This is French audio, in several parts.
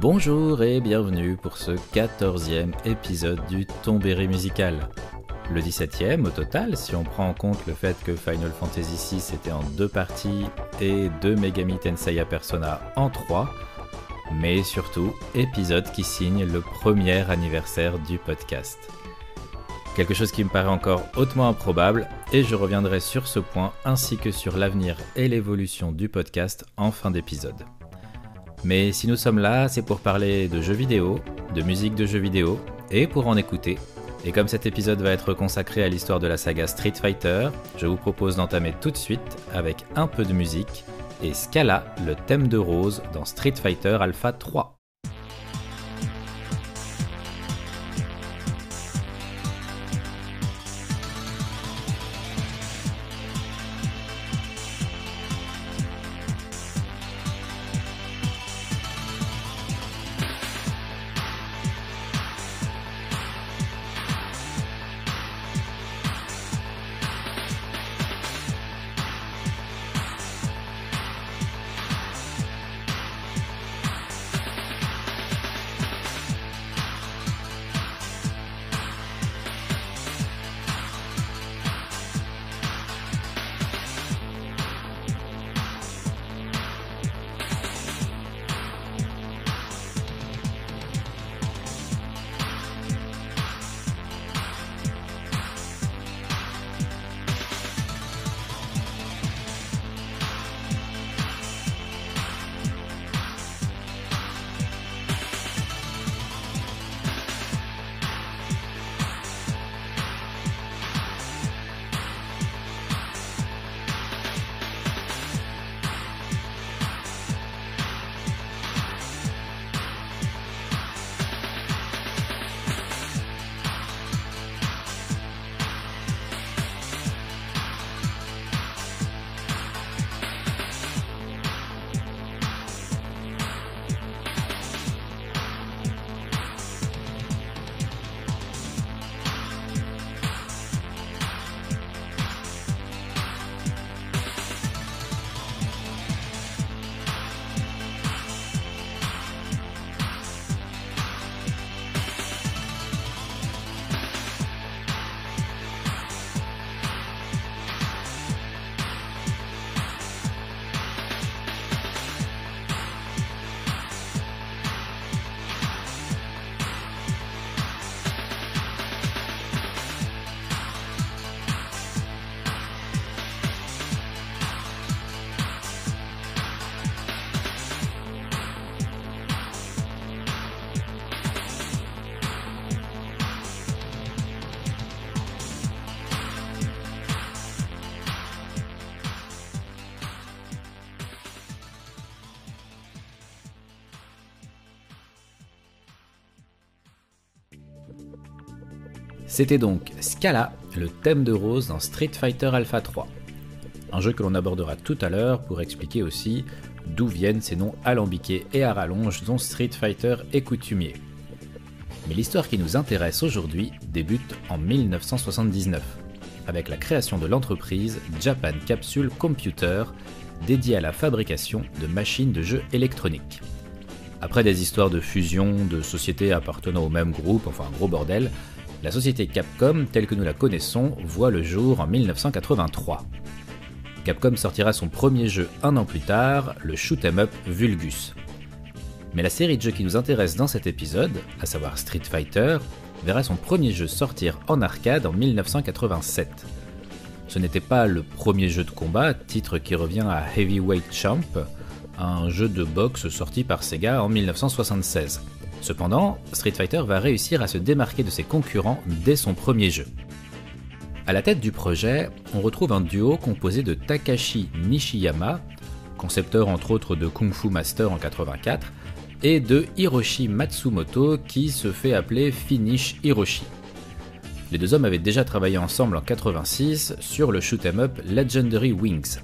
Bonjour et bienvenue pour ce 14e épisode du Tombéry musical. Le 17e au total, si on prend en compte le fait que Final Fantasy VI était en deux parties et deux Megami Tensei Persona en trois, mais surtout épisode qui signe le premier anniversaire du podcast. Quelque chose qui me paraît encore hautement improbable, et je reviendrai sur ce point ainsi que sur l'avenir et l'évolution du podcast en fin d'épisode. Mais si nous sommes là, c'est pour parler de jeux vidéo, de musique de jeux vidéo, et pour en écouter. Et comme cet épisode va être consacré à l'histoire de la saga Street Fighter, je vous propose d'entamer tout de suite avec un peu de musique et Scala, le thème de Rose dans Street Fighter Alpha 3. C'était donc Scala, le thème de Rose dans Street Fighter Alpha 3. Un jeu que l'on abordera tout à l'heure pour expliquer aussi d'où viennent ces noms alambiqués et à rallonge dont Street Fighter est coutumier. Mais l'histoire qui nous intéresse aujourd'hui débute en 1979, avec la création de l'entreprise Japan Capsule Computer, dédiée à la fabrication de machines de jeux électroniques. Après des histoires de fusion de sociétés appartenant au même groupe, enfin un gros bordel, la société Capcom, telle que nous la connaissons, voit le jour en 1983. Capcom sortira son premier jeu un an plus tard, le shoot'em up Vulgus. Mais la série de jeux qui nous intéresse dans cet épisode, à savoir Street Fighter, verra son premier jeu sortir en arcade en 1987. Ce n'était pas le premier jeu de combat, titre qui revient à Heavyweight Champ, un jeu de boxe sorti par Sega en 1976. Cependant, Street Fighter va réussir à se démarquer de ses concurrents dès son premier jeu. À la tête du projet, on retrouve un duo composé de Takashi Nishiyama, concepteur entre autres de Kung Fu Master en 84, et de Hiroshi Matsumoto qui se fait appeler Finish Hiroshi. Les deux hommes avaient déjà travaillé ensemble en 86 sur le shoot'em up Legendary Wings.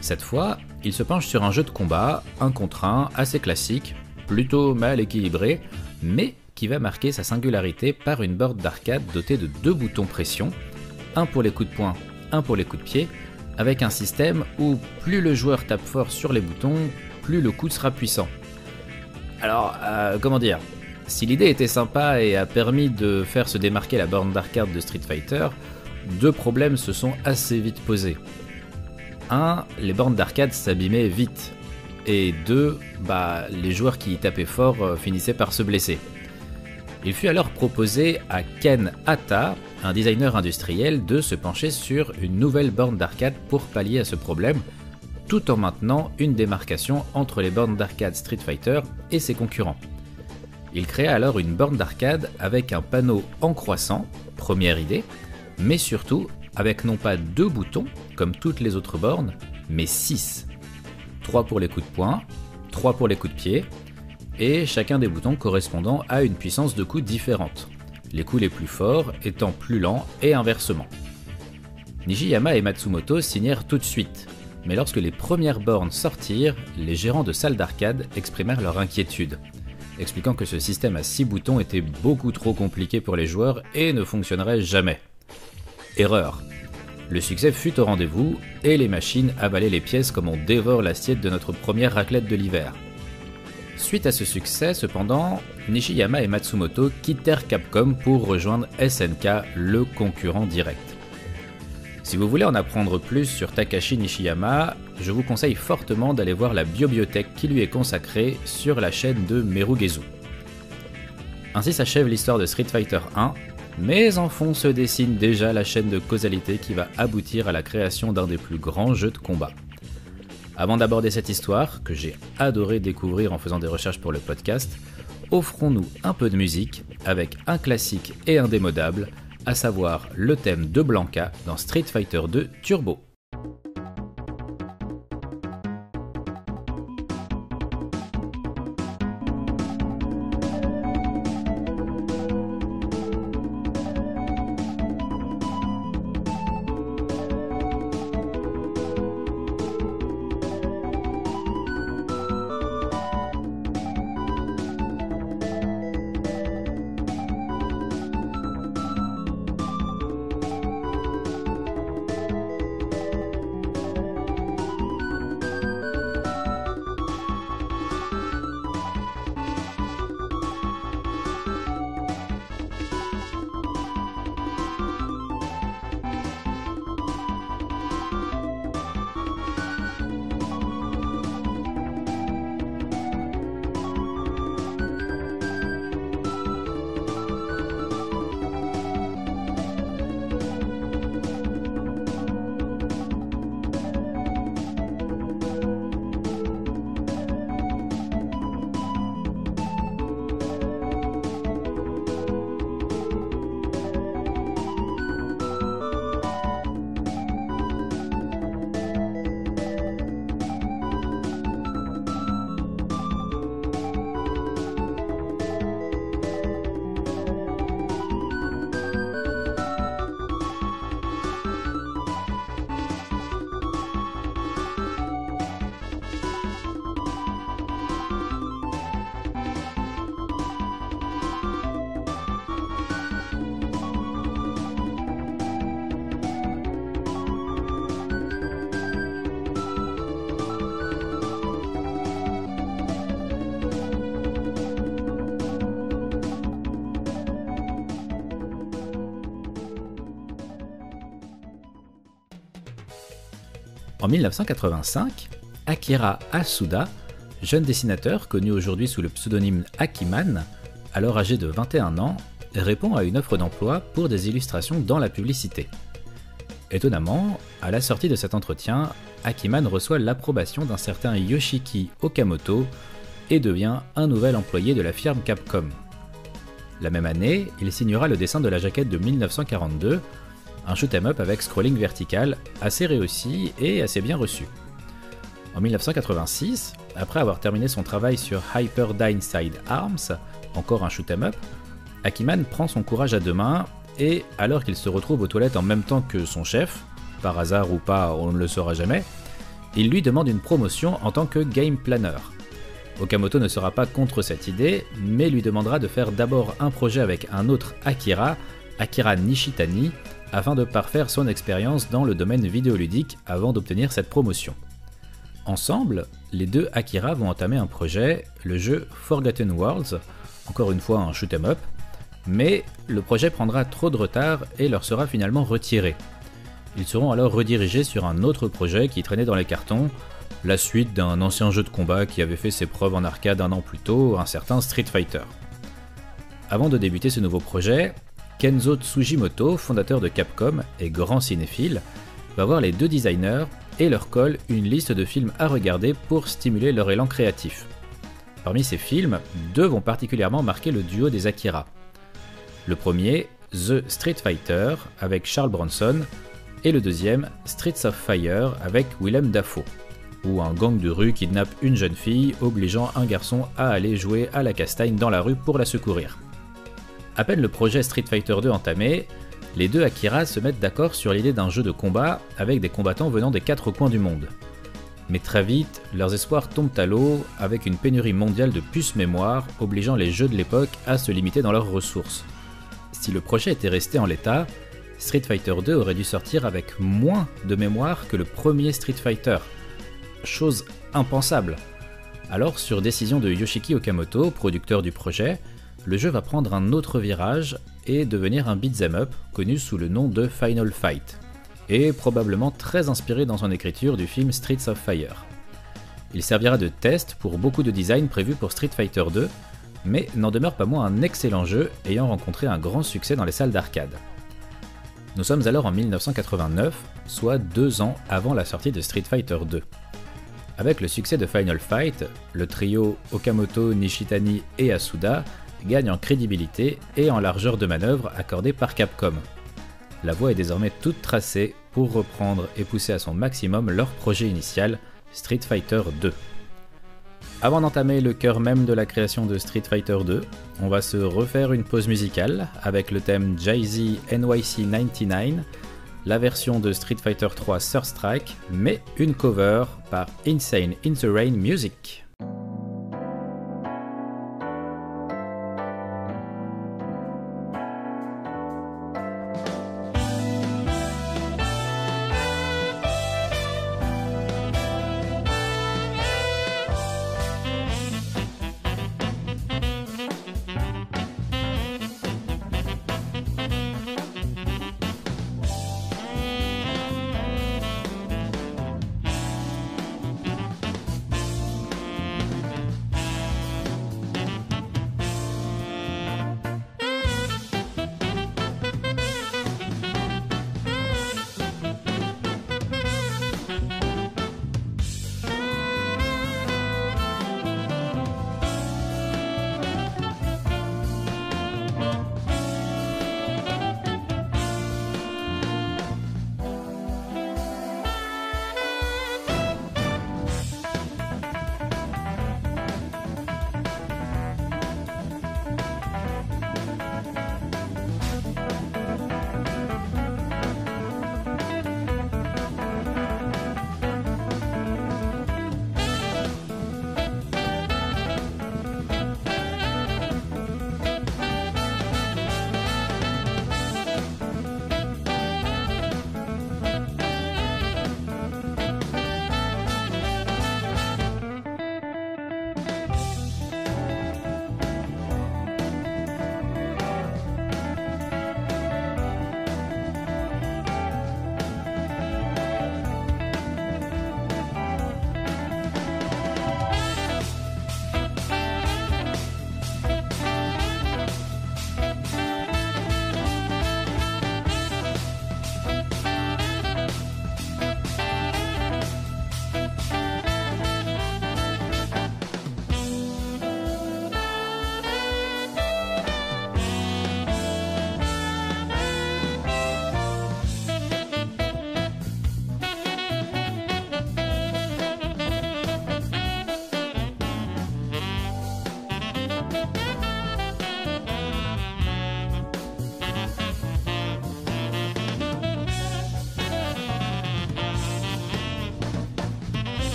Cette fois, ils se penchent sur un jeu de combat, un contre un, assez classique, plutôt mal équilibré, mais qui va marquer sa singularité par une board d'arcade dotée de deux boutons pression, un pour les coups de poing, un pour les coups de pied, avec un système où plus le joueur tape fort sur les boutons, plus le coup sera puissant. Alors, euh, comment dire? Si l'idée était sympa et a permis de faire se démarquer la borne d'arcade de Street Fighter, deux problèmes se sont assez vite posés. 1. Les bornes d'arcade s'abîmaient vite. Et 2. Bah, les joueurs qui y tapaient fort euh, finissaient par se blesser. Il fut alors proposé à Ken Hata, un designer industriel, de se pencher sur une nouvelle borne d'arcade pour pallier à ce problème, tout en maintenant une démarcation entre les bornes d'arcade Street Fighter et ses concurrents. Il créa alors une borne d'arcade avec un panneau en croissant, première idée, mais surtout avec non pas deux boutons, comme toutes les autres bornes, mais six. Trois pour les coups de poing, trois pour les coups de pied, et chacun des boutons correspondant à une puissance de coup différente, les coups les plus forts étant plus lents et inversement. Nijiyama et Matsumoto signèrent tout de suite, mais lorsque les premières bornes sortirent, les gérants de salles d'arcade exprimèrent leur inquiétude, expliquant que ce système à 6 boutons était beaucoup trop compliqué pour les joueurs et ne fonctionnerait jamais. Erreur. Le succès fut au rendez-vous et les machines avalaient les pièces comme on dévore l'assiette de notre première raclette de l'hiver. Suite à ce succès, cependant, Nishiyama et Matsumoto quittèrent Capcom pour rejoindre SNK, le concurrent direct. Si vous voulez en apprendre plus sur Takashi Nishiyama, je vous conseille fortement d'aller voir la bibliothèque qui lui est consacrée sur la chaîne de Merugezu. Ainsi s'achève l'histoire de Street Fighter 1, mais en fond se dessine déjà la chaîne de causalité qui va aboutir à la création d'un des plus grands jeux de combat. Avant d'aborder cette histoire, que j'ai adoré découvrir en faisant des recherches pour le podcast, offrons-nous un peu de musique avec un classique et indémodable, à savoir le thème de Blanca dans Street Fighter 2 Turbo. En 1985, Akira Asuda, jeune dessinateur connu aujourd'hui sous le pseudonyme Akiman, alors âgé de 21 ans, répond à une offre d'emploi pour des illustrations dans la publicité. Étonnamment, à la sortie de cet entretien, Akiman reçoit l'approbation d'un certain Yoshiki Okamoto et devient un nouvel employé de la firme Capcom. La même année, il signera le dessin de la jaquette de 1942 un shoot'em up avec scrolling vertical assez réussi et assez bien reçu. En 1986, après avoir terminé son travail sur Hyper Side Arms, encore un shoot'em up, Akiman prend son courage à deux mains et alors qu'il se retrouve aux toilettes en même temps que son chef, par hasard ou pas, on ne le saura jamais, il lui demande une promotion en tant que game planner. Okamoto ne sera pas contre cette idée, mais lui demandera de faire d'abord un projet avec un autre Akira, Akira Nishitani, afin de parfaire son expérience dans le domaine vidéoludique avant d'obtenir cette promotion. Ensemble, les deux Akira vont entamer un projet, le jeu Forgotten Worlds, encore une fois un shoot 'em up, mais le projet prendra trop de retard et leur sera finalement retiré. Ils seront alors redirigés sur un autre projet qui traînait dans les cartons, la suite d'un ancien jeu de combat qui avait fait ses preuves en arcade un an plus tôt, un certain Street Fighter. Avant de débuter ce nouveau projet, Kenzo Tsujimoto, fondateur de Capcom et grand cinéphile, va voir les deux designers et leur colle une liste de films à regarder pour stimuler leur élan créatif. Parmi ces films, deux vont particulièrement marquer le duo des Akira. Le premier, The Street Fighter avec Charles Bronson, et le deuxième, Streets of Fire avec Willem Dafoe, où un gang de rue kidnappe une jeune fille, obligeant un garçon à aller jouer à la castagne dans la rue pour la secourir. À peine le projet Street Fighter 2 entamé, les deux Akira se mettent d'accord sur l'idée d'un jeu de combat avec des combattants venant des quatre coins du monde. Mais très vite, leurs espoirs tombent à l'eau avec une pénurie mondiale de puces mémoire obligeant les jeux de l'époque à se limiter dans leurs ressources. Si le projet était resté en l'état, Street Fighter 2 aurait dû sortir avec moins de mémoire que le premier Street Fighter. Chose impensable. Alors, sur décision de Yoshiki Okamoto, producteur du projet, le jeu va prendre un autre virage et devenir un beat'em up connu sous le nom de Final Fight, et probablement très inspiré dans son écriture du film Streets of Fire. Il servira de test pour beaucoup de designs prévus pour Street Fighter 2, mais n'en demeure pas moins un excellent jeu ayant rencontré un grand succès dans les salles d'arcade. Nous sommes alors en 1989, soit deux ans avant la sortie de Street Fighter 2. Avec le succès de Final Fight, le trio Okamoto, Nishitani et Asuda gagne en crédibilité et en largeur de manœuvre accordée par Capcom. La voie est désormais toute tracée pour reprendre et pousser à son maximum leur projet initial, Street Fighter 2. Avant d'entamer le cœur même de la création de Street Fighter 2, on va se refaire une pause musicale avec le thème Jay-Z NYC 99, la version de Street Fighter 3 Third Strike, mais une cover par Insane in the Rain Music.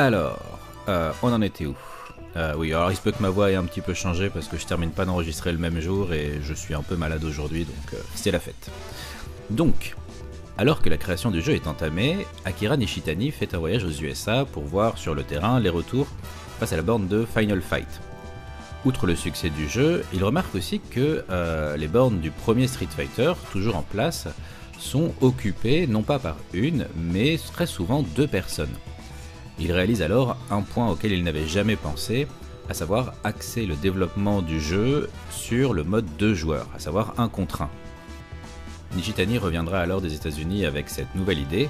Alors, euh, on en était où? Euh, Oui, alors il se peut que ma voix ait un petit peu changé parce que je termine pas d'enregistrer le même jour et je suis un peu malade aujourd'hui, donc euh, c'est la fête. Donc, alors que la création du jeu est entamée, Akira Nishitani fait un voyage aux USA pour voir sur le terrain les retours face à la borne de Final Fight. Outre le succès du jeu, il remarque aussi que les bornes du premier Street Fighter, toujours en place, sont occupées non pas par une, mais très souvent deux personnes. Il réalise alors un point auquel il n'avait jamais pensé, à savoir axer le développement du jeu sur le mode 2 joueurs, à savoir un contre 1. Nishitani reviendra alors des États-Unis avec cette nouvelle idée,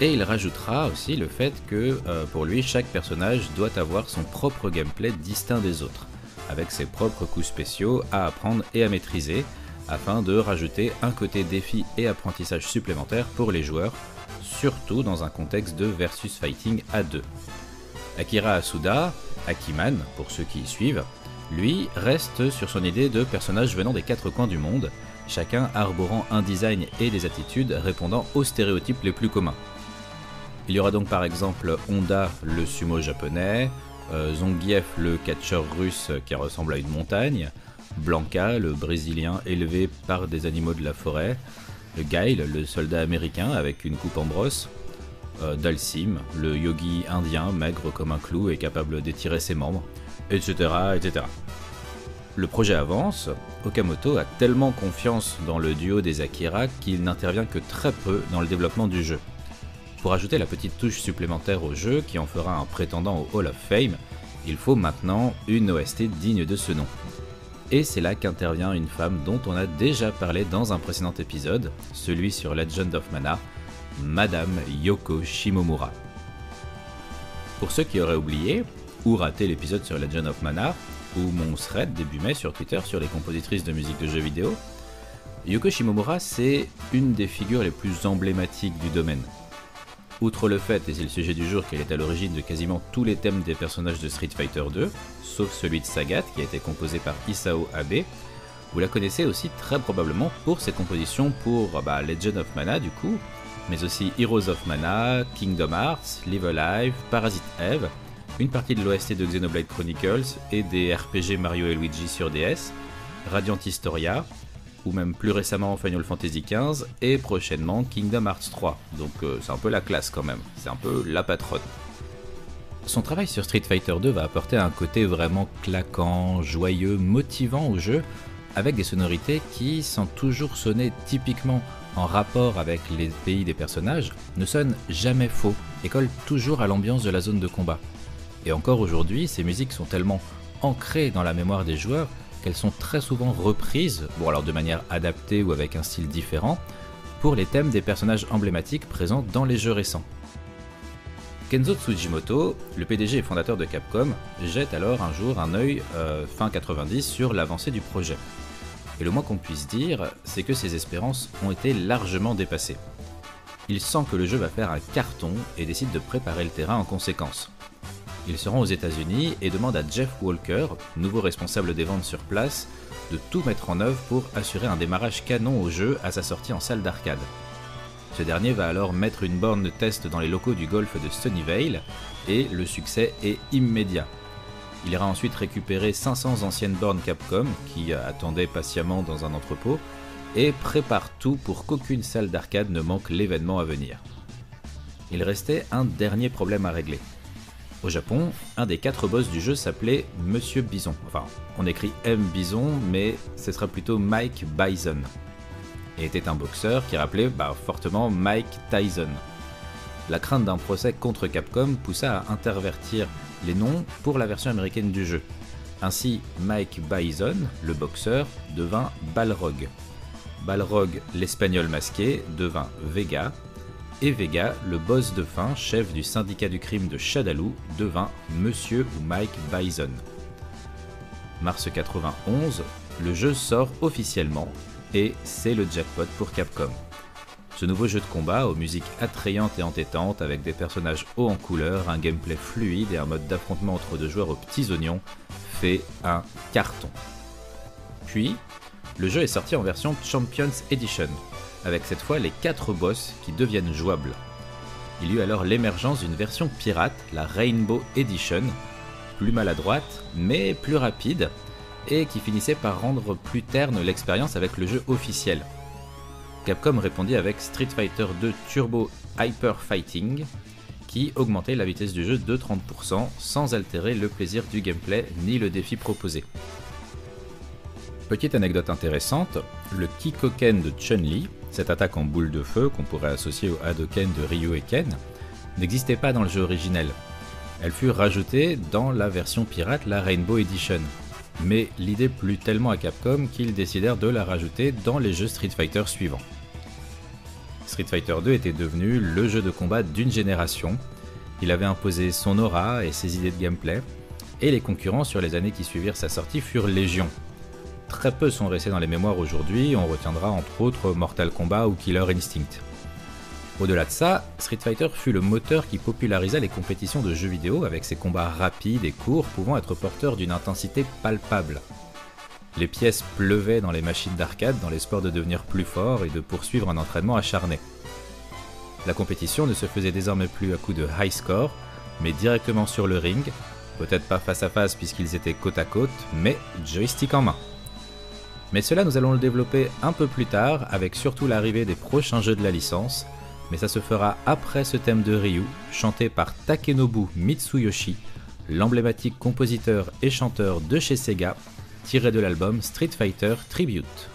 et il rajoutera aussi le fait que euh, pour lui, chaque personnage doit avoir son propre gameplay distinct des autres, avec ses propres coups spéciaux à apprendre et à maîtriser, afin de rajouter un côté défi et apprentissage supplémentaire pour les joueurs, surtout dans un contexte de versus fighting à deux. Akira Asuda, Akiman pour ceux qui y suivent, lui reste sur son idée de personnages venant des quatre coins du monde, chacun arborant un design et des attitudes répondant aux stéréotypes les plus communs. Il y aura donc par exemple Honda, le sumo japonais, euh, le catcheur russe qui ressemble à une montagne, Blanca, le brésilien élevé par des animaux de la forêt, Guile, le soldat américain avec une coupe en brosse, euh, Dalsim, le yogi indien maigre comme un clou et capable d'étirer ses membres, etc., etc. Le projet avance, Okamoto a tellement confiance dans le duo des Akira qu'il n'intervient que très peu dans le développement du jeu. Pour ajouter la petite touche supplémentaire au jeu qui en fera un prétendant au Hall of Fame, il faut maintenant une OST digne de ce nom. Et c'est là qu'intervient une femme dont on a déjà parlé dans un précédent épisode, celui sur Legend of Mana, Madame Yoko Shimomura. Pour ceux qui auraient oublié ou raté l'épisode sur Legend of Mana, ou mon thread début mai sur Twitter sur les compositrices de musique de jeux vidéo, Yoko Shimomura c'est une des figures les plus emblématiques du domaine. Outre le fait, et c'est le sujet du jour, qu'elle est à l'origine de quasiment tous les thèmes des personnages de Street Fighter 2, sauf celui de Sagat qui a été composé par Isao Abe, vous la connaissez aussi très probablement pour ses compositions pour bah, Legend of Mana du coup, mais aussi Heroes of Mana, Kingdom Hearts, Live Alive, Parasite Eve, une partie de l'OST de Xenoblade Chronicles et des RPG Mario et Luigi sur DS, Radiant Historia, ou même plus récemment Final Fantasy XV et prochainement Kingdom Hearts 3. Donc euh, c'est un peu la classe quand même, c'est un peu la patronne. Son travail sur Street Fighter 2 va apporter un côté vraiment claquant, joyeux, motivant au jeu, avec des sonorités qui, sans toujours sonner typiquement en rapport avec les pays des personnages, ne sonnent jamais faux et collent toujours à l'ambiance de la zone de combat. Et encore aujourd'hui, ces musiques sont tellement ancrées dans la mémoire des joueurs qu'elles sont très souvent reprises, bon alors de manière adaptée ou avec un style différent, pour les thèmes des personnages emblématiques présents dans les jeux récents. Kenzo Tsujimoto, le PDG et fondateur de Capcom, jette alors un jour un œil euh, fin 90 sur l'avancée du projet. Et le moins qu'on puisse dire, c'est que ses espérances ont été largement dépassées. Il sent que le jeu va faire un carton et décide de préparer le terrain en conséquence. Il se rend aux États-Unis et demande à Jeff Walker, nouveau responsable des ventes sur place, de tout mettre en œuvre pour assurer un démarrage canon au jeu à sa sortie en salle d'arcade. Ce dernier va alors mettre une borne de test dans les locaux du golf de Sunnyvale et le succès est immédiat. Il ira ensuite récupérer 500 anciennes bornes Capcom qui attendaient patiemment dans un entrepôt et prépare tout pour qu'aucune salle d'arcade ne manque l'événement à venir. Il restait un dernier problème à régler. Au Japon, un des quatre boss du jeu s'appelait Monsieur Bison. Enfin, on écrit M Bison, mais ce sera plutôt Mike Bison. Et était un boxeur qui rappelait bah, fortement Mike Tyson. La crainte d'un procès contre Capcom poussa à intervertir les noms pour la version américaine du jeu. Ainsi, Mike Bison, le boxeur, devint Balrog. Balrog, l'espagnol masqué, devint Vega, et Vega, le boss de fin, chef du syndicat du crime de Shadaloo, devint Monsieur ou Mike Bison. Mars 91, le jeu sort officiellement et c'est le jackpot pour Capcom. Ce nouveau jeu de combat aux musiques attrayantes et entêtantes avec des personnages hauts en couleur, un gameplay fluide et un mode d'affrontement entre deux joueurs aux petits oignons fait un carton. Puis, le jeu est sorti en version Champions Edition, avec cette fois les 4 boss qui deviennent jouables. il y eut alors l'émergence d'une version pirate, la Rainbow Edition, plus maladroite, mais plus rapide, et qui finissait par rendre plus terne l'expérience avec le jeu officiel. Capcom répondit avec Street Fighter 2 Turbo Hyper Fighting, qui augmentait la vitesse du jeu de 30% sans altérer le plaisir du gameplay ni le défi proposé. Petite anecdote intéressante, le Kikoken de Chun-Li, cette attaque en boule de feu qu'on pourrait associer au Hadoken de Ryu et Ken, n'existait pas dans le jeu originel. Elle fut rajoutée dans la version pirate, la Rainbow Edition. Mais l'idée plut tellement à Capcom qu'ils décidèrent de la rajouter dans les jeux Street Fighter suivants. Street Fighter 2 était devenu le jeu de combat d'une génération. Il avait imposé son aura et ses idées de gameplay, et les concurrents sur les années qui suivirent sa sortie furent légion. Très peu sont restés dans les mémoires aujourd'hui, on retiendra entre autres Mortal Kombat ou Killer Instinct. Au-delà de ça, Street Fighter fut le moteur qui popularisa les compétitions de jeux vidéo avec ses combats rapides et courts pouvant être porteurs d'une intensité palpable. Les pièces pleuvaient dans les machines d'arcade dans l'espoir de devenir plus fort et de poursuivre un entraînement acharné. La compétition ne se faisait désormais plus à coup de high score, mais directement sur le ring, peut-être pas face à face puisqu'ils étaient côte à côte, mais joystick en main. Mais cela nous allons le développer un peu plus tard avec surtout l'arrivée des prochains jeux de la licence, mais ça se fera après ce thème de Ryu, chanté par Takenobu Mitsuyoshi, l'emblématique compositeur et chanteur de chez Sega tiré de l'album Street Fighter Tribute.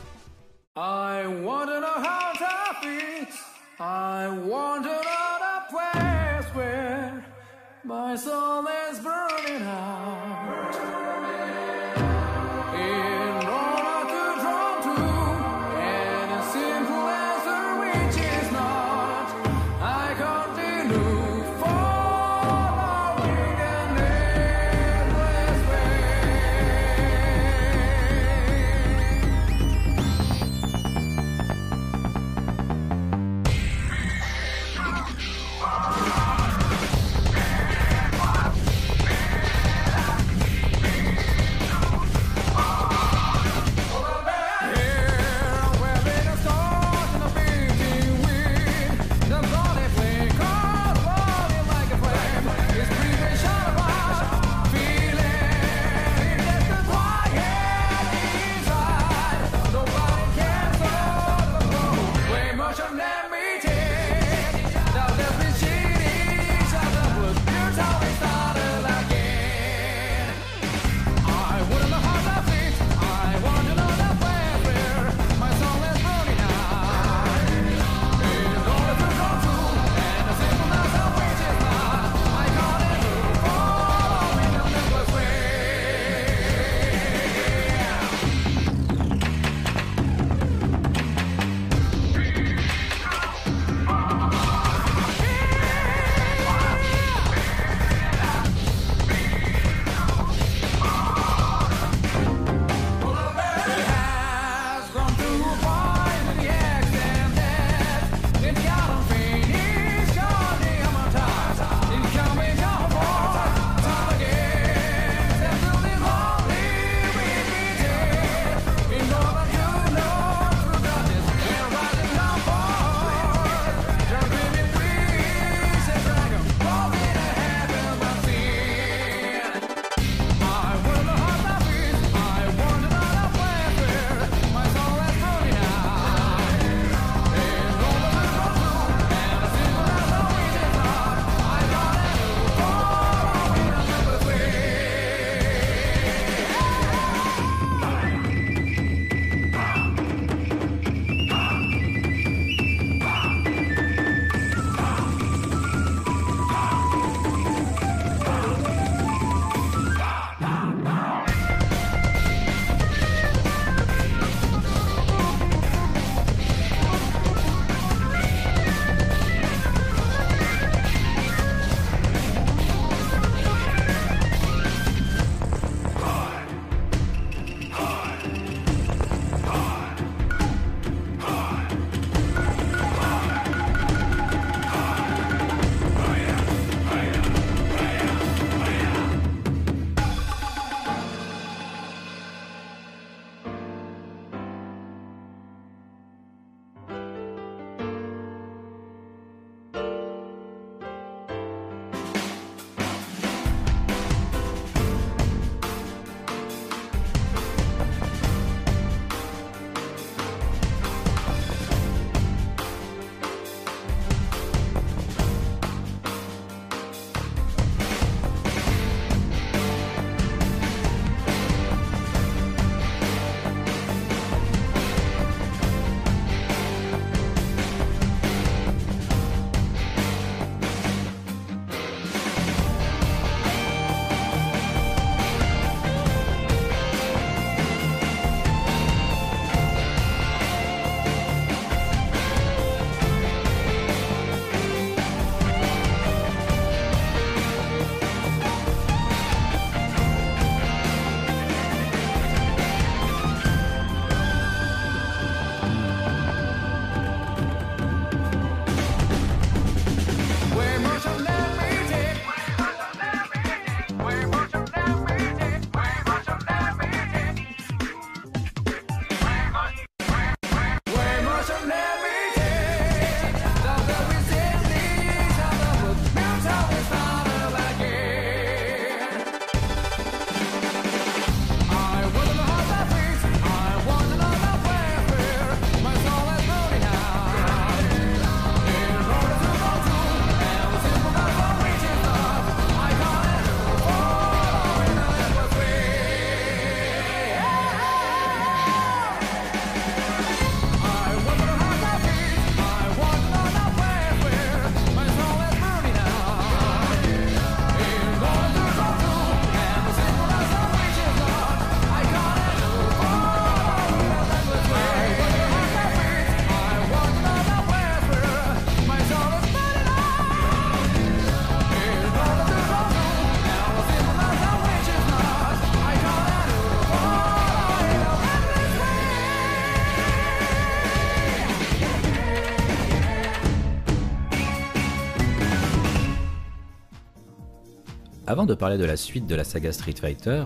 Avant de parler de la suite de la saga Street Fighter,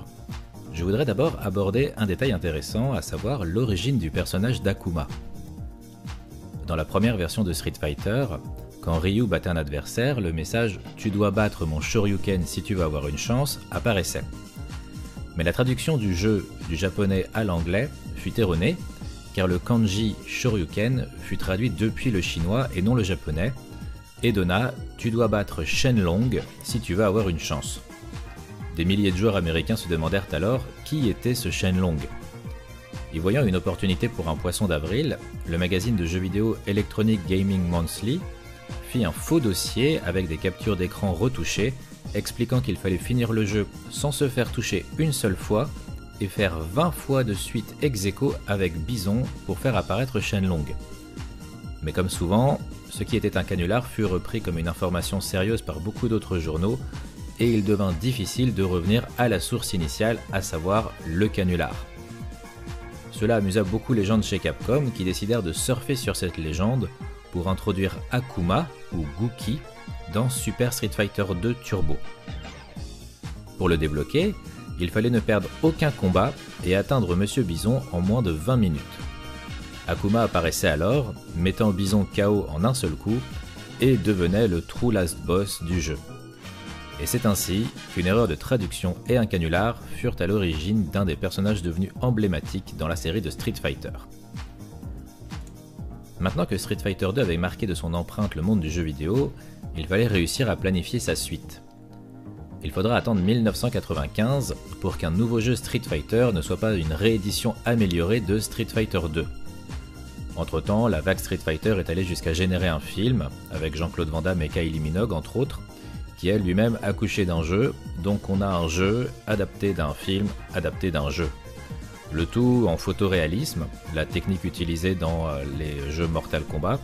je voudrais d'abord aborder un détail intéressant, à savoir l'origine du personnage d'Akuma. Dans la première version de Street Fighter, quand Ryu battait un adversaire, le message Tu dois battre mon Shoryuken si tu veux avoir une chance apparaissait. Mais la traduction du jeu du japonais à l'anglais fut erronée, car le kanji Shoryuken fut traduit depuis le chinois et non le japonais, et donna Tu dois battre Shenlong si tu veux avoir une chance. Des milliers de joueurs américains se demandèrent alors qui était ce Shenlong. Y voyant une opportunité pour un poisson d'avril, le magazine de jeux vidéo Electronic Gaming Monthly fit un faux dossier avec des captures d'écran retouchées expliquant qu'il fallait finir le jeu sans se faire toucher une seule fois et faire 20 fois de suite ex aequo avec Bison pour faire apparaître Shenlong. Mais comme souvent, ce qui était un canular fut repris comme une information sérieuse par beaucoup d'autres journaux et il devint difficile de revenir à la source initiale, à savoir le canular. Cela amusa beaucoup les gens de chez Capcom qui décidèrent de surfer sur cette légende pour introduire Akuma ou Guki dans Super Street Fighter 2 Turbo. Pour le débloquer, il fallait ne perdre aucun combat et atteindre Monsieur Bison en moins de 20 minutes. Akuma apparaissait alors, mettant Bison KO en un seul coup, et devenait le true last boss du jeu. Et c'est ainsi qu'une erreur de traduction et un canular furent à l'origine d'un des personnages devenus emblématiques dans la série de Street Fighter. Maintenant que Street Fighter 2 avait marqué de son empreinte le monde du jeu vidéo, il fallait réussir à planifier sa suite. Il faudra attendre 1995 pour qu'un nouveau jeu Street Fighter ne soit pas une réédition améliorée de Street Fighter 2. Entre-temps, la vague Street Fighter est allée jusqu'à générer un film, avec Jean-Claude Van Damme et Kylie Minogue entre autres, qui est lui-même accouché d'un jeu, donc on a un jeu adapté d'un film, adapté d'un jeu. Le tout en photoréalisme, la technique utilisée dans euh, les jeux Mortal Kombat,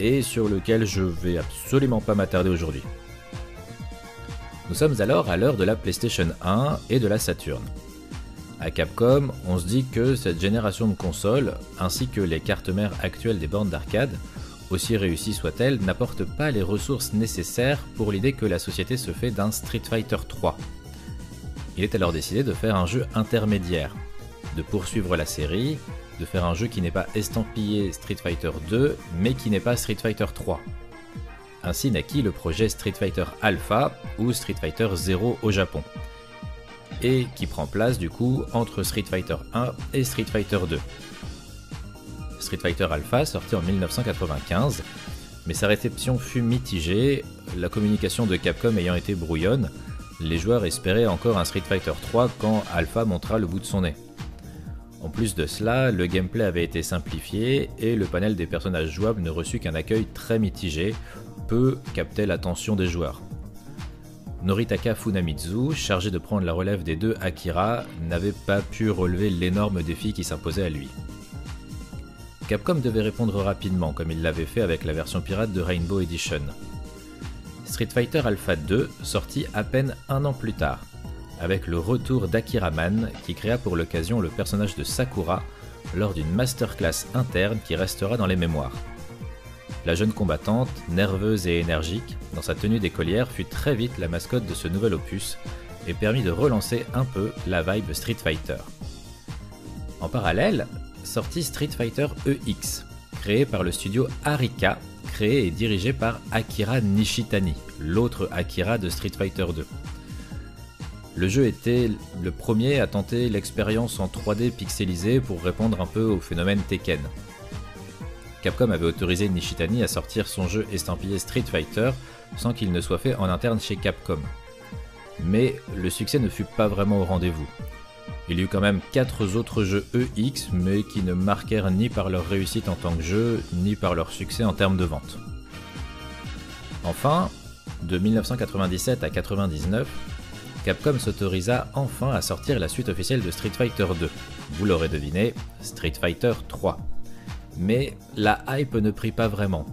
et sur lequel je vais absolument pas m'attarder aujourd'hui. Nous sommes alors à l'heure de la PlayStation 1 et de la Saturn. À Capcom, on se dit que cette génération de consoles, ainsi que les cartes mères actuelles des bornes d'arcade, aussi réussie soit-elle, n'apporte pas les ressources nécessaires pour l'idée que la société se fait d'un Street Fighter 3. Il est alors décidé de faire un jeu intermédiaire, de poursuivre la série, de faire un jeu qui n'est pas estampillé Street Fighter 2, mais qui n'est pas Street Fighter 3. Ainsi naquit le projet Street Fighter Alpha ou Street Fighter 0 au Japon, et qui prend place du coup entre Street Fighter 1 et Street Fighter 2. Street Fighter Alpha, sorti en 1995, mais sa réception fut mitigée, la communication de Capcom ayant été brouillonne, les joueurs espéraient encore un Street Fighter 3 quand Alpha montra le bout de son nez. En plus de cela, le gameplay avait été simplifié et le panel des personnages jouables ne reçut qu'un accueil très mitigé, peu captait l'attention des joueurs. Noritaka Funamizu, chargé de prendre la relève des deux Akira, n'avait pas pu relever l'énorme défi qui s'imposait à lui. Capcom devait répondre rapidement, comme il l'avait fait avec la version pirate de Rainbow Edition. Street Fighter Alpha 2 sortit à peine un an plus tard, avec le retour d'Akira Man qui créa pour l'occasion le personnage de Sakura lors d'une masterclass interne qui restera dans les mémoires. La jeune combattante, nerveuse et énergique, dans sa tenue d'écolière, fut très vite la mascotte de ce nouvel opus et permit de relancer un peu la vibe Street Fighter. En parallèle, sortit Street Fighter EX, créé par le studio Arika, créé et dirigé par Akira Nishitani, l'autre Akira de Street Fighter 2. Le jeu était le premier à tenter l'expérience en 3D pixelisé pour répondre un peu au phénomène Tekken. Capcom avait autorisé Nishitani à sortir son jeu estampillé Street Fighter sans qu'il ne soit fait en interne chez Capcom. Mais le succès ne fut pas vraiment au rendez-vous. Il y eut quand même 4 autres jeux EX, mais qui ne marquèrent ni par leur réussite en tant que jeu, ni par leur succès en termes de vente. Enfin, de 1997 à 1999, Capcom s'autorisa enfin à sortir la suite officielle de Street Fighter 2. Vous l'aurez deviné, Street Fighter 3. Mais la hype ne prit pas vraiment.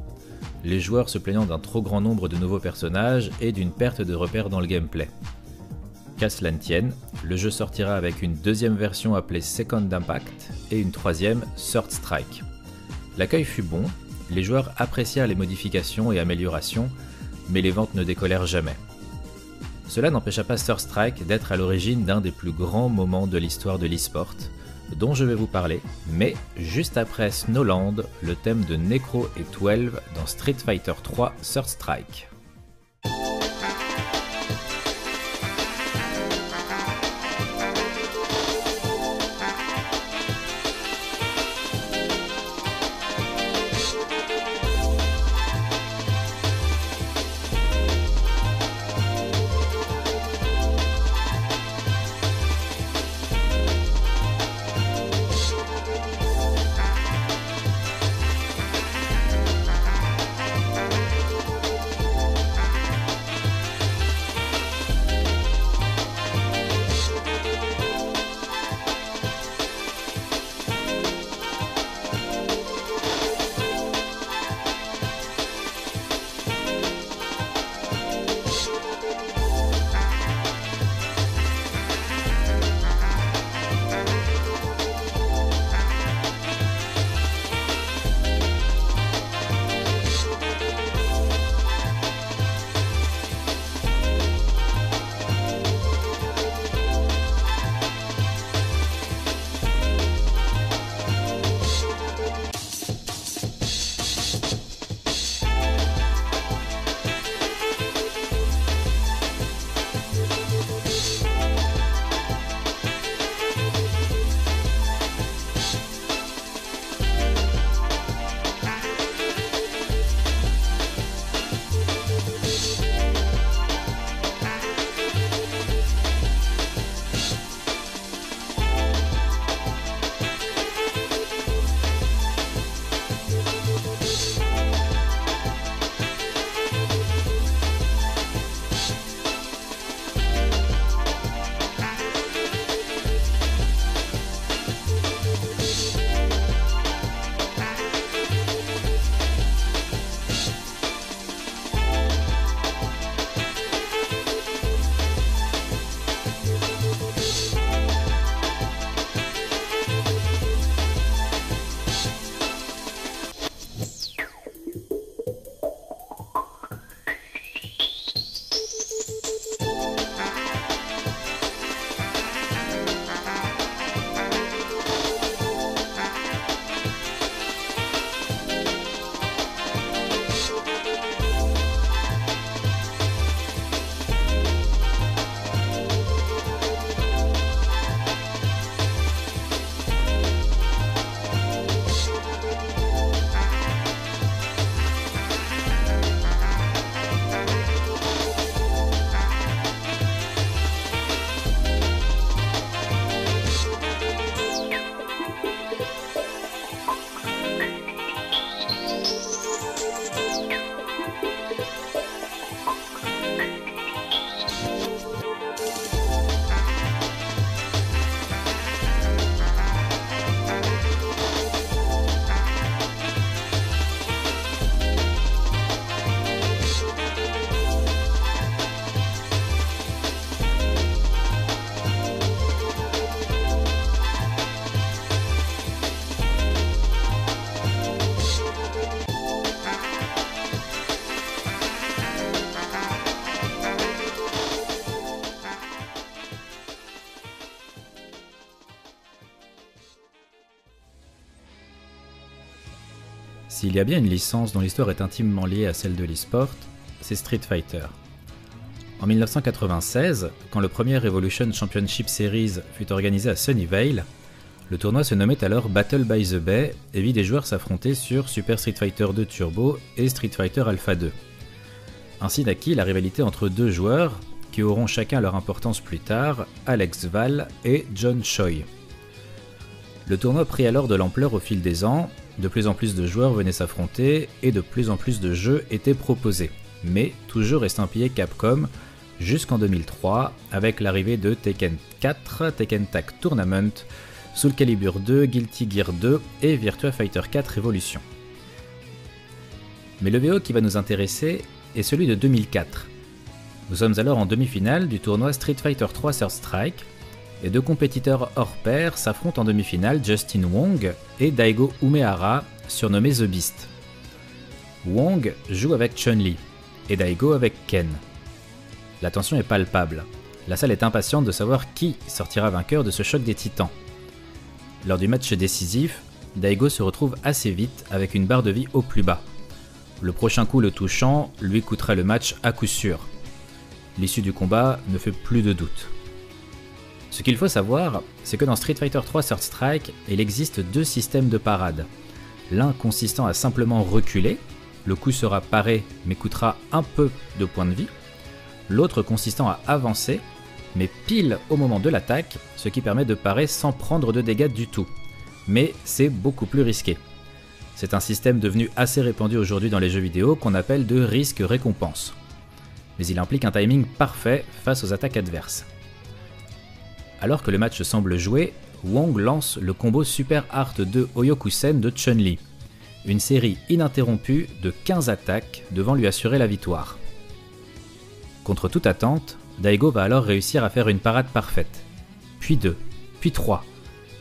Les joueurs se plaignant d'un trop grand nombre de nouveaux personnages et d'une perte de repères dans le gameplay. Qu'à cela tienne, le jeu sortira avec une deuxième version appelée Second Impact et une troisième Third Strike. L'accueil fut bon, les joueurs apprécièrent les modifications et améliorations, mais les ventes ne décollèrent jamais. Cela n'empêcha pas Sir Strike d'être à l'origine d'un des plus grands moments de l'histoire de l'e-sport, dont je vais vous parler, mais juste après Snowland, le thème de Necro et 12 dans Street Fighter 3 Third Strike. S'il y a bien une licence dont l'histoire est intimement liée à celle de l'e-sport, c'est Street Fighter. En 1996, quand le premier Evolution Championship Series fut organisé à Sunnyvale, le tournoi se nommait alors Battle by the Bay et vit des joueurs s'affronter sur Super Street Fighter 2 Turbo et Street Fighter Alpha 2. Ainsi naquit la rivalité entre deux joueurs, qui auront chacun leur importance plus tard, Alex Val et John Choi. Le tournoi prit alors de l'ampleur au fil des ans, de plus en plus de joueurs venaient s'affronter et de plus en plus de jeux étaient proposés, mais toujours estampillé Capcom jusqu'en 2003 avec l'arrivée de Tekken 4, Tekken Tag Tournament, Soul Calibur 2, Guilty Gear 2 et Virtua Fighter 4 Evolution. Mais le VO qui va nous intéresser est celui de 2004. Nous sommes alors en demi-finale du tournoi Street Fighter 3 Third Strike les deux compétiteurs hors pair s'affrontent en demi-finale Justin Wong et Daigo Umehara, surnommé The Beast. Wong joue avec Chun-Li et Daigo avec Ken. La tension est palpable. La salle est impatiente de savoir qui sortira vainqueur de ce choc des titans. Lors du match décisif, Daigo se retrouve assez vite avec une barre de vie au plus bas. Le prochain coup le touchant lui coûtera le match à coup sûr. L'issue du combat ne fait plus de doute. Ce qu'il faut savoir, c'est que dans Street Fighter 3 Third Strike, il existe deux systèmes de parade. L'un consistant à simplement reculer, le coup sera paré mais coûtera un peu de points de vie. L'autre consistant à avancer, mais pile au moment de l'attaque, ce qui permet de parer sans prendre de dégâts du tout. Mais c'est beaucoup plus risqué. C'est un système devenu assez répandu aujourd'hui dans les jeux vidéo qu'on appelle de risque-récompense. Mais il implique un timing parfait face aux attaques adverses. Alors que le match semble joué, Wong lance le combo Super Art de Oyokusen de Chun-Li, une série ininterrompue de 15 attaques devant lui assurer la victoire. Contre toute attente, Daigo va alors réussir à faire une parade parfaite, puis deux, puis trois,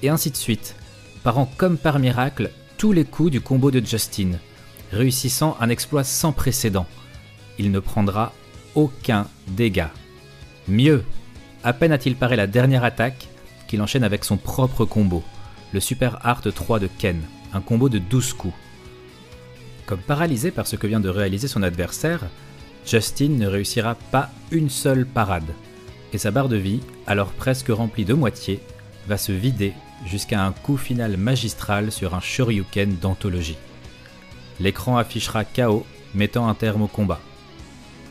et ainsi de suite, parant comme par miracle tous les coups du combo de Justin, réussissant un exploit sans précédent. Il ne prendra aucun dégât. Mieux, à peine a-t-il paré la dernière attaque qu'il enchaîne avec son propre combo, le Super Art 3 de Ken, un combo de 12 coups. Comme paralysé par ce que vient de réaliser son adversaire, Justin ne réussira pas une seule parade, et sa barre de vie, alors presque remplie de moitié, va se vider jusqu'à un coup final magistral sur un Shoryuken d'anthologie. L'écran affichera KO, mettant un terme au combat.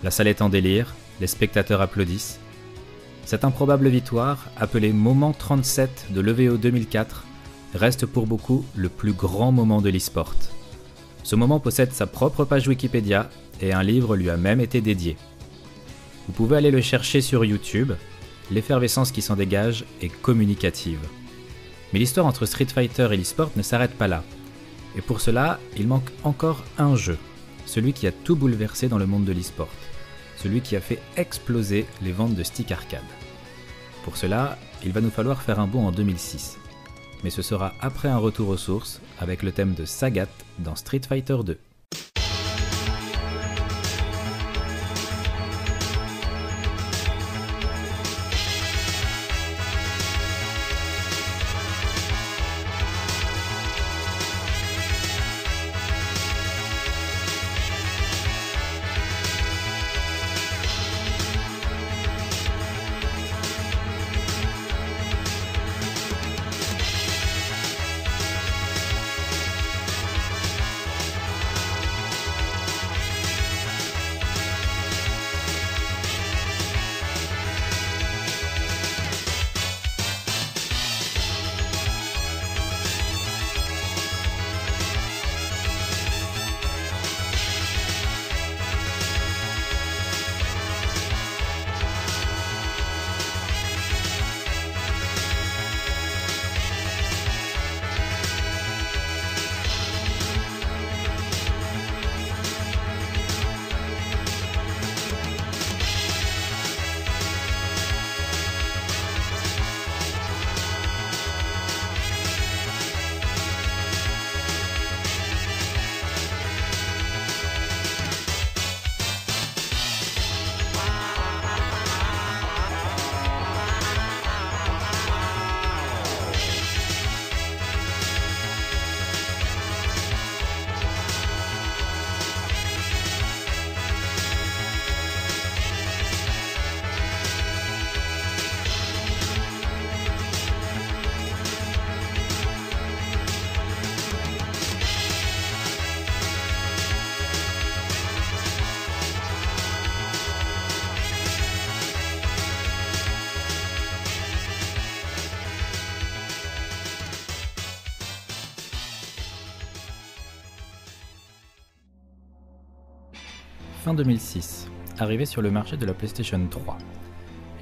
La salle est en délire, les spectateurs applaudissent, cette improbable victoire, appelée Moment 37 de l'EVO 2004, reste pour beaucoup le plus grand moment de l'e-sport. Ce moment possède sa propre page Wikipédia et un livre lui a même été dédié. Vous pouvez aller le chercher sur YouTube, l'effervescence qui s'en dégage est communicative. Mais l'histoire entre Street Fighter et l'e-sport ne s'arrête pas là. Et pour cela, il manque encore un jeu, celui qui a tout bouleversé dans le monde de l'e-sport celui qui a fait exploser les ventes de stick arcade. Pour cela, il va nous falloir faire un bond en 2006. Mais ce sera après un retour aux sources avec le thème de Sagat dans Street Fighter 2. Fin 2006, arrivé sur le marché de la PlayStation 3.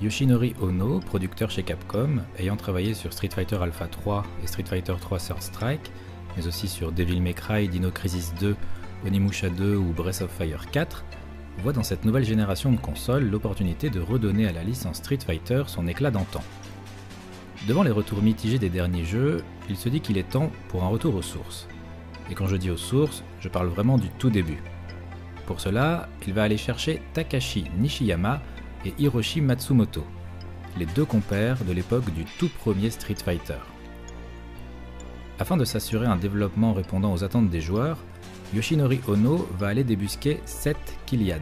Yoshinori Ono, producteur chez Capcom, ayant travaillé sur Street Fighter Alpha 3 et Street Fighter 3 Third Strike, mais aussi sur Devil May Cry, Dino Crisis 2, Onimusha 2 ou Breath of Fire 4, voit dans cette nouvelle génération de consoles l'opportunité de redonner à la licence Street Fighter son éclat d'antan. Devant les retours mitigés des derniers jeux, il se dit qu'il est temps pour un retour aux sources. Et quand je dis aux sources, je parle vraiment du tout début. Pour cela, il va aller chercher Takashi Nishiyama, et Hiroshi Matsumoto, les deux compères de l'époque du tout premier Street Fighter. Afin de s'assurer un développement répondant aux attentes des joueurs, Yoshinori Ono va aller débusquer Seth Killian,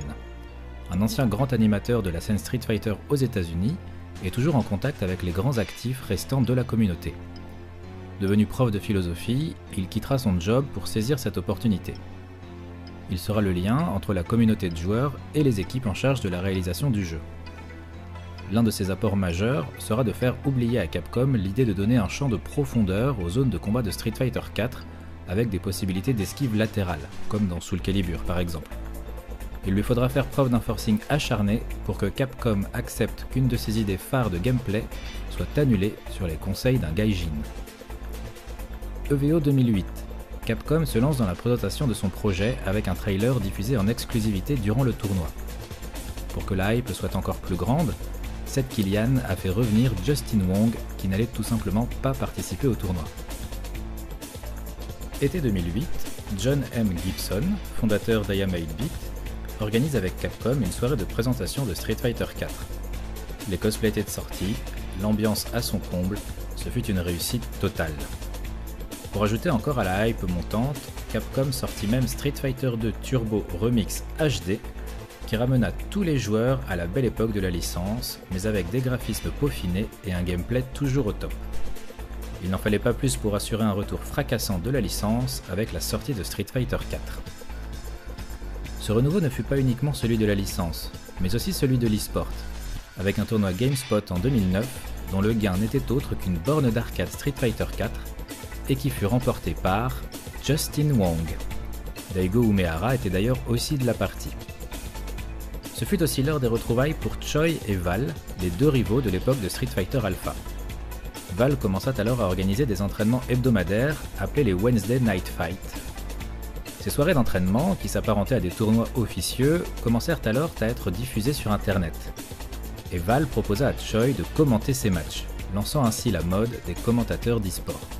un ancien grand animateur de la scène Street Fighter aux États-Unis et toujours en contact avec les grands actifs restants de la communauté. Devenu prof de philosophie, il quittera son job pour saisir cette opportunité. Il sera le lien entre la communauté de joueurs et les équipes en charge de la réalisation du jeu. L'un de ses apports majeurs sera de faire oublier à Capcom l'idée de donner un champ de profondeur aux zones de combat de Street Fighter 4 avec des possibilités d'esquive latérale, comme dans Soul Calibur par exemple. Il lui faudra faire preuve d'un forcing acharné pour que Capcom accepte qu'une de ses idées phares de gameplay soit annulée sur les conseils d'un gaijin. EVO 2008. Capcom se lance dans la présentation de son projet avec un trailer diffusé en exclusivité durant le tournoi. Pour que la hype soit encore plus grande, Seth Killian a fait revenir Justin Wong qui n'allait tout simplement pas participer au tournoi. Été 2008, John M. Gibson, fondateur d'IAM 8-Bit, organise avec Capcom une soirée de présentation de Street Fighter 4. Les cosplays étaient de sortie, l'ambiance à son comble, ce fut une réussite totale. Pour ajouter encore à la hype montante, Capcom sortit même Street Fighter 2 Turbo Remix HD, qui ramena tous les joueurs à la belle époque de la licence, mais avec des graphismes peaufinés et un gameplay toujours au top. Il n'en fallait pas plus pour assurer un retour fracassant de la licence avec la sortie de Street Fighter 4. Ce renouveau ne fut pas uniquement celui de la licence, mais aussi celui de l'e-sport, avec un tournoi GameSpot en 2009 dont le gain n'était autre qu'une borne d'arcade Street Fighter 4 et qui fut remporté par Justin Wong. Daigo Umehara était d'ailleurs aussi de la partie. Ce fut aussi l'heure des retrouvailles pour Choi et Val, les deux rivaux de l'époque de Street Fighter Alpha. Val commença alors à organiser des entraînements hebdomadaires appelés les Wednesday Night Fight. Ces soirées d'entraînement, qui s'apparentaient à des tournois officieux, commencèrent alors à être diffusées sur internet. Et Val proposa à Choi de commenter ces matchs, lançant ainsi la mode des commentateurs d'e-sport.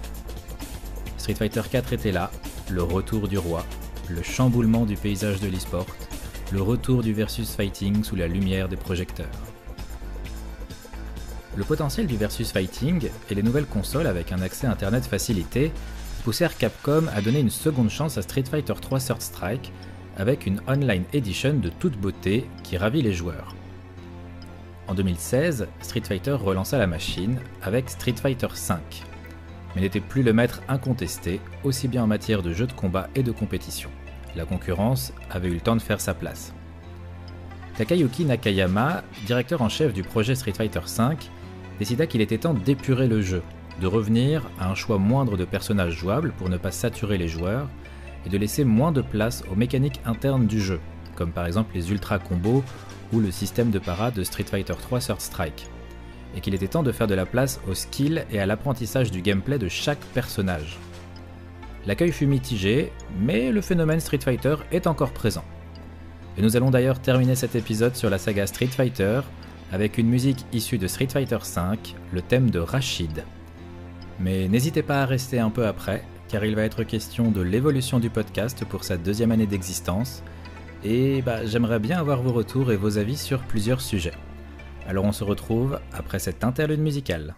Street Fighter 4 était là, le retour du roi, le chamboulement du paysage de l'e-sport, le retour du versus fighting sous la lumière des projecteurs. Le potentiel du versus fighting et les nouvelles consoles avec un accès internet facilité poussèrent Capcom à donner une seconde chance à Street Fighter 3 Third Strike avec une online edition de toute beauté qui ravit les joueurs. En 2016, Street Fighter relança la machine avec Street Fighter V, mais n'était plus le maître incontesté, aussi bien en matière de jeux de combat et de compétition. La concurrence avait eu le temps de faire sa place. Takayuki Nakayama, directeur en chef du projet Street Fighter V, décida qu'il était temps d'épurer le jeu, de revenir à un choix moindre de personnages jouables pour ne pas saturer les joueurs, et de laisser moins de place aux mécaniques internes du jeu, comme par exemple les ultra combos ou le système de parade de Street Fighter 3 Third Strike, et qu'il était temps de faire de la place au skill et à l'apprentissage du gameplay de chaque personnage. L'accueil fut mitigé, mais le phénomène Street Fighter est encore présent. Et nous allons d'ailleurs terminer cet épisode sur la saga Street Fighter avec une musique issue de Street Fighter V, le thème de Rashid. Mais n'hésitez pas à rester un peu après, car il va être question de l'évolution du podcast pour sa deuxième année d'existence, et bah, j'aimerais bien avoir vos retours et vos avis sur plusieurs sujets. Alors on se retrouve après cette interlude musicale.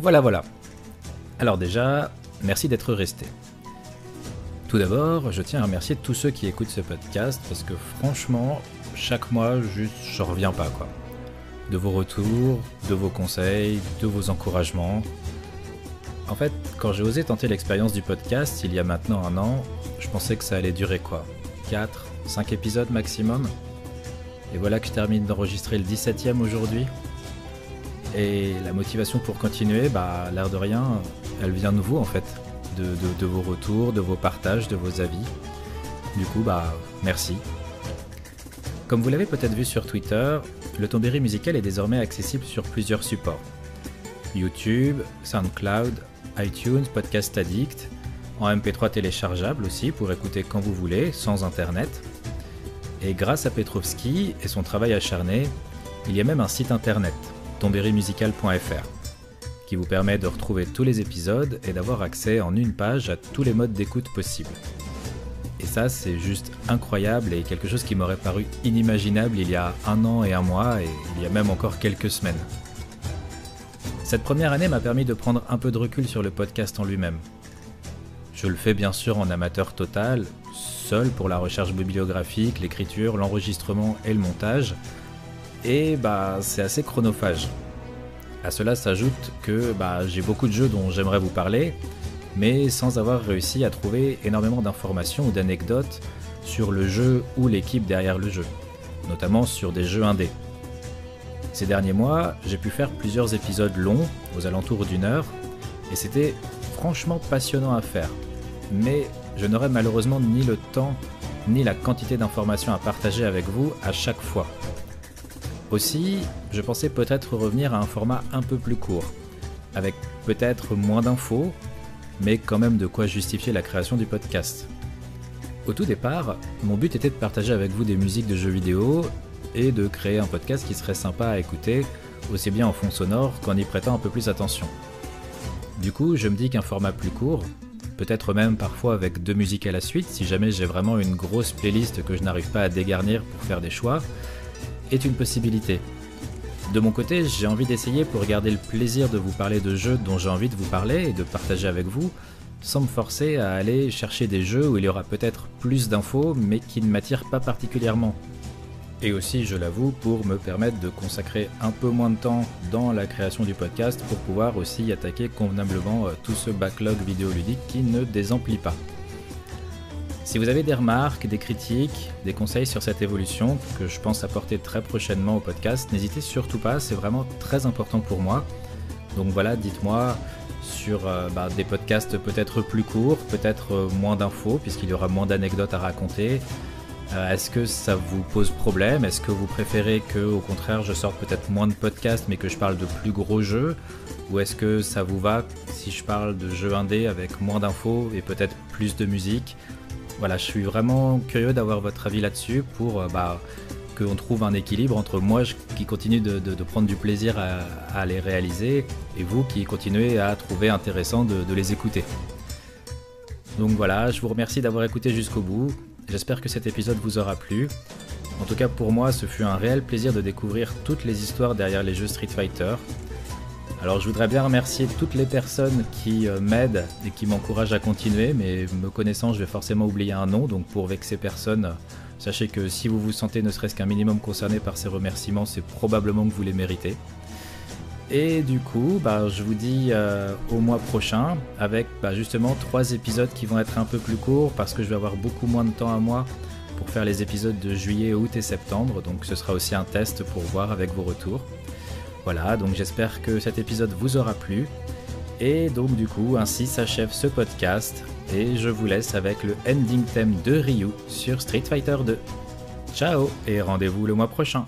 Voilà, voilà. Alors déjà, merci d'être resté. Tout d'abord, je tiens à remercier tous ceux qui écoutent ce podcast parce que franchement, chaque mois, juste, je reviens pas quoi. De vos retours, de vos conseils, de vos encouragements. En fait, quand j'ai osé tenter l'expérience du podcast il y a maintenant un an, je pensais que ça allait durer quoi? 4, 5 épisodes maximum? Et voilà que je termine d'enregistrer le 17ème aujourd'hui. Et la motivation pour continuer, bah, l'air de rien, elle vient de vous en fait de, vos retours, de vos partages, de vos avis. Du coup, bah, merci. Comme vous l'avez peut-être vu sur Twitter, le Tombéry musical est désormais accessible sur plusieurs supports. YouTube, SoundCloud, iTunes, Podcast Addict, en MP3 téléchargeable aussi pour écouter quand vous voulez, sans internet. Et grâce à Petrovski et son travail acharné, il y a même un site internet, qui vous permet de retrouver tous les épisodes et d'avoir accès en une page à tous les modes d'écoute possibles. Et ça, c'est juste incroyable et quelque chose qui m'aurait paru inimaginable il y a un an et un mois et il y a même encore quelques semaines. Cette première année m'a permis de prendre un peu de recul sur le podcast en lui-même. Je le fais bien sûr en amateur total, seul pour la recherche bibliographique, l'écriture, l'enregistrement et le montage. Et bah, c'est assez chronophage. À cela s'ajoute que bah, j'ai beaucoup de jeux dont j'aimerais vous parler, mais sans avoir réussi à trouver énormément d'informations ou d'anecdotes sur le jeu ou l'équipe derrière le jeu, notamment sur des jeux indés. Ces derniers mois, j'ai pu faire plusieurs épisodes longs, aux alentours d'une heure, et c'était franchement passionnant à faire. Mais je n'aurais malheureusement ni le temps ni la quantité d'informations à partager avec vous à chaque fois. Aussi, je pensais peut-être revenir à un format un peu plus court, avec peut-être moins d'infos, mais quand même de quoi justifier la création du podcast. Au tout départ, mon but était de partager avec vous des musiques de jeux vidéo et de créer un podcast qui serait sympa à écouter, aussi bien en fond sonore qu'en y prêtant un peu plus attention. Du coup, je me dis qu'un format plus court, peut-être même parfois avec deux musiques à la suite, si jamais j'ai vraiment une grosse playlist que je n'arrive pas à dégarnir pour faire des choix, est une possibilité. De mon côté, j'ai envie d'essayer pour garder le plaisir de vous parler de jeux dont j'ai envie de vous parler et de partager avec vous, sans me forcer à aller chercher des jeux où il y aura peut-être plus d'infos mais qui ne m'attirent pas particulièrement. Et aussi, je l'avoue, pour me permettre de consacrer un peu moins de temps dans la création du podcast pour pouvoir aussi attaquer convenablement euh, tout ce backlog vidéoludique qui ne désemplit pas. Si vous avez des remarques, des critiques, des conseils sur cette évolution que je pense apporter très prochainement au podcast, n'hésitez surtout pas, c'est vraiment très important pour moi. Donc voilà, dites-moi sur euh, bah, des podcasts peut-être plus courts, peut-être euh, moins d'infos, puisqu'il y aura moins d'anecdotes à raconter. Euh, est-ce que ça vous pose problème? Est-ce que vous préférez que, au contraire, je sorte peut-être moins de podcasts, mais que je parle de plus gros jeux? Ou est-ce que ça vous va si je parle de jeux indés avec moins d'infos et peut-être plus de musique? Voilà, je suis vraiment curieux d'avoir votre avis là-dessus pour euh, bah, qu'on trouve un équilibre entre moi qui continue de, prendre du plaisir à, les réaliser et vous qui continuez à trouver intéressant de, de les écouter. Donc voilà, je vous remercie d'avoir écouté jusqu'au bout. J'espère que cet épisode vous aura plu. En tout cas pour moi, ce fut un réel plaisir de découvrir toutes les histoires derrière les jeux Street Fighter. Alors je voudrais bien remercier toutes les personnes qui euh, m'aident et qui m'encouragent à continuer, mais me connaissant, je vais forcément oublier un nom, donc pour vexer personne, sachez que si vous vous sentez ne serait-ce qu'un minimum concerné par ces remerciements, c'est probablement que vous les méritez. Et du coup, bah, je vous dis euh, au mois prochain avec bah, justement trois épisodes qui vont être un peu plus courts parce que je vais avoir beaucoup moins de temps à moi pour faire les épisodes de juillet, août et septembre. Donc ce sera aussi un test pour voir avec vos retours. Voilà, donc j'espère que cet épisode vous aura plu. Et donc du coup, ainsi s'achève ce podcast. Et je vous laisse avec le ending theme de Ryu sur Street Fighter 2. Ciao et rendez-vous le mois prochain.